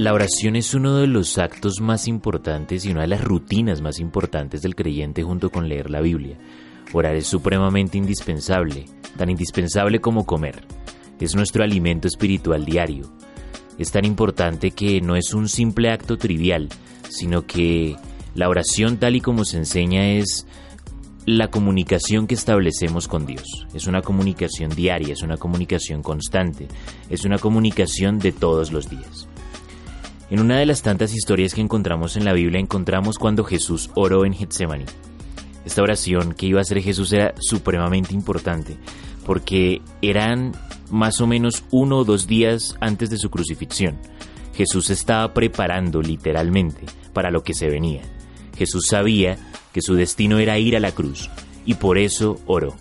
La oración es uno de los actos más importantes y una de las rutinas más importantes del creyente junto con leer la Biblia. Orar es supremamente indispensable, tan indispensable como comer. Es nuestro alimento espiritual diario. Es tan importante que no es un simple acto trivial, sino que la oración tal y como se enseña es la comunicación que establecemos con Dios. Es una comunicación diaria, es una comunicación constante, es una comunicación de todos los días. En una de las tantas historias que encontramos en la Biblia encontramos cuando Jesús oró en Getsemaní. Esta oración que iba a hacer Jesús era supremamente importante porque eran más o menos uno o dos días antes de su crucifixión. Jesús estaba preparando literalmente para lo que se venía. Jesús sabía que su destino era ir a la cruz y por eso oró.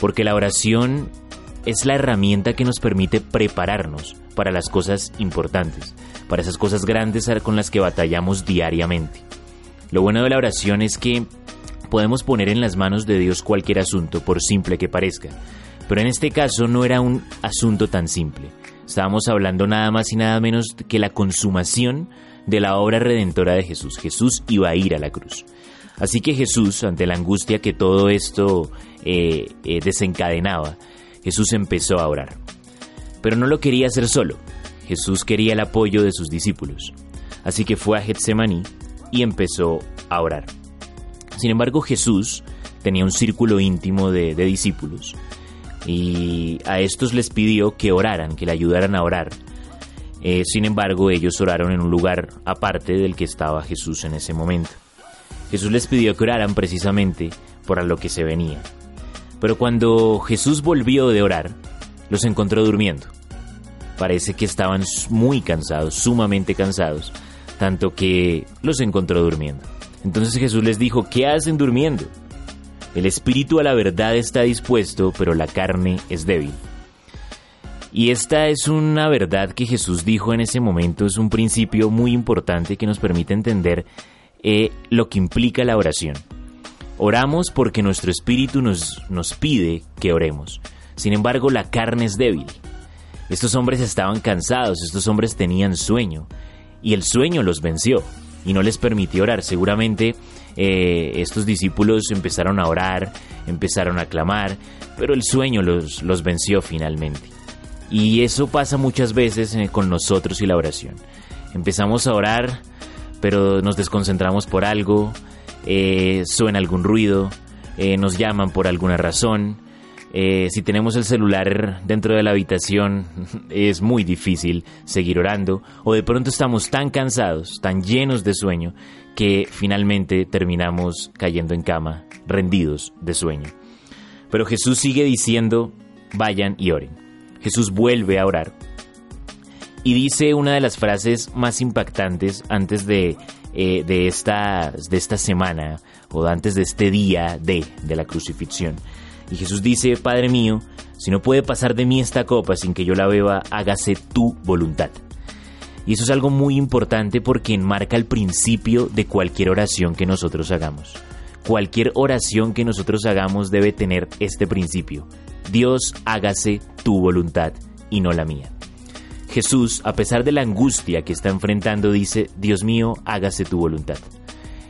Porque la oración es la herramienta que nos permite prepararnos para las cosas importantes, para esas cosas grandes con las que batallamos diariamente. Lo bueno de la oración es que podemos poner en las manos de Dios cualquier asunto, por simple que parezca. Pero en este caso no era un asunto tan simple. Estábamos hablando nada más y nada menos que la consumación de la obra redentora de Jesús. Jesús iba a ir a la cruz. Así que Jesús, ante la angustia que todo esto eh, eh, desencadenaba, Jesús empezó a orar. Pero no lo quería hacer solo. Jesús quería el apoyo de sus discípulos. Así que fue a Getsemaní y empezó a orar. Sin embargo, Jesús tenía un círculo íntimo de, discípulos y a estos les pidió que oraran, que le ayudaran a orar. Eh, sin embargo, ellos oraron en un lugar aparte del que estaba Jesús en ese momento. Jesús les pidió que oraran precisamente por lo que se venía. Pero cuando Jesús volvió de orar, los encontró durmiendo. Parece que estaban muy cansados, sumamente cansados, tanto que los encontró durmiendo. Entonces Jesús les dijo, ¿qué hacen durmiendo? El espíritu a la verdad está dispuesto, pero la carne es débil. Y esta es una verdad que Jesús dijo en ese momento, es un principio muy importante que nos permite entender eh, lo que implica la oración. Oramos porque nuestro espíritu nos, nos pide que oremos. Sin embargo, la carne es débil. Estos hombres estaban cansados, estos hombres tenían sueño, y el sueño los venció y no les permitió orar. Seguramente eh, estos discípulos empezaron a orar, empezaron a clamar, pero el sueño los, los venció finalmente. Y eso pasa muchas veces eh, con nosotros y la oración. Empezamos a orar, pero nos desconcentramos por algo, eh, suena algún ruido, nos llaman por alguna razón, eh, si tenemos el celular dentro de la habitación es muy difícil seguir orando o de pronto estamos tan cansados, tan llenos de sueño que finalmente terminamos cayendo en cama, rendidos de sueño. Pero Jesús sigue diciendo, vayan y oren. Jesús vuelve a orar y dice una de las frases más impactantes antes de, eh, de, esta, de esta semana o antes de este día de, de la crucifixión. Y Jesús dice, Padre mío, si no puede pasar de mí esta copa sin que yo la beba, hágase tu voluntad. Y eso es algo muy importante porque enmarca el principio de cualquier oración que nosotros hagamos. Cualquier oración que nosotros hagamos debe tener este principio. Dios hágase tu voluntad y no la mía. Jesús, a pesar de la angustia que está enfrentando, dice, Dios mío, hágase tu voluntad.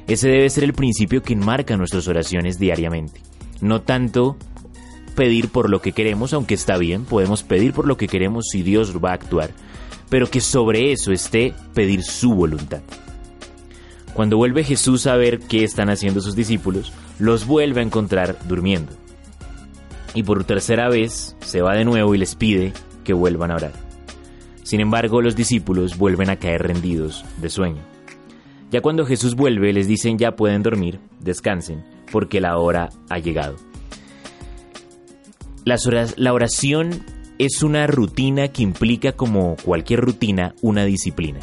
Ese debe ser el principio que enmarca nuestras oraciones diariamente. No tanto pedir por lo que queremos, aunque está bien, podemos pedir por lo que queremos si Dios va a actuar, pero que sobre eso esté pedir su voluntad. Cuando vuelve Jesús a ver qué están haciendo sus discípulos, los vuelve a encontrar durmiendo. Y por tercera vez se va de nuevo y les pide que vuelvan a orar. Sin embargo, los discípulos vuelven a caer rendidos de sueño. Ya cuando Jesús vuelve, les dicen ya pueden dormir, descansen, porque la hora ha llegado. La oración es una rutina que implica, como cualquier rutina, una disciplina.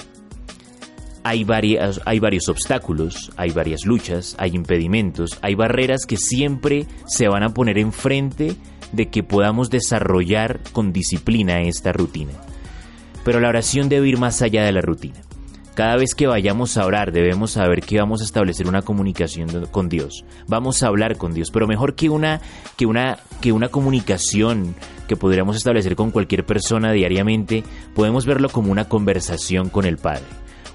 Hay, varias, hay varios obstáculos, hay varias luchas, hay impedimentos, hay barreras que siempre se van a poner enfrente de que podamos desarrollar con disciplina esta rutina. Pero la oración debe ir más allá de la rutina. Cada vez que vayamos a orar debemos saber que vamos a establecer una comunicación con Dios. Vamos a hablar con Dios, pero mejor que una que una que una comunicación que podríamos establecer con cualquier persona diariamente, podemos verlo como una conversación con el Padre.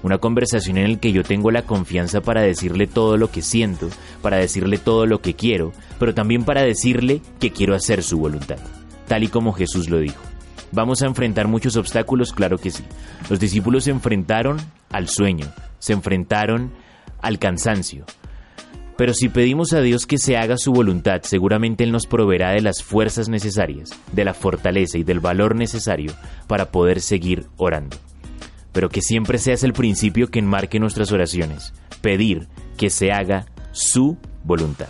Una conversación en la que yo tengo la confianza para decirle todo lo que siento, para decirle todo lo que quiero, pero también para decirle que quiero hacer su voluntad, tal y como Jesús lo dijo. ¿Vamos a enfrentar muchos obstáculos? Claro que sí. Los discípulos se enfrentaron al sueño, se enfrentaron al cansancio. Pero si pedimos a Dios que se haga su voluntad, seguramente Él nos proveerá de las fuerzas necesarias, de la fortaleza y del valor necesario para poder seguir orando. Pero que siempre seas el principio que enmarque nuestras oraciones, pedir que se haga su voluntad.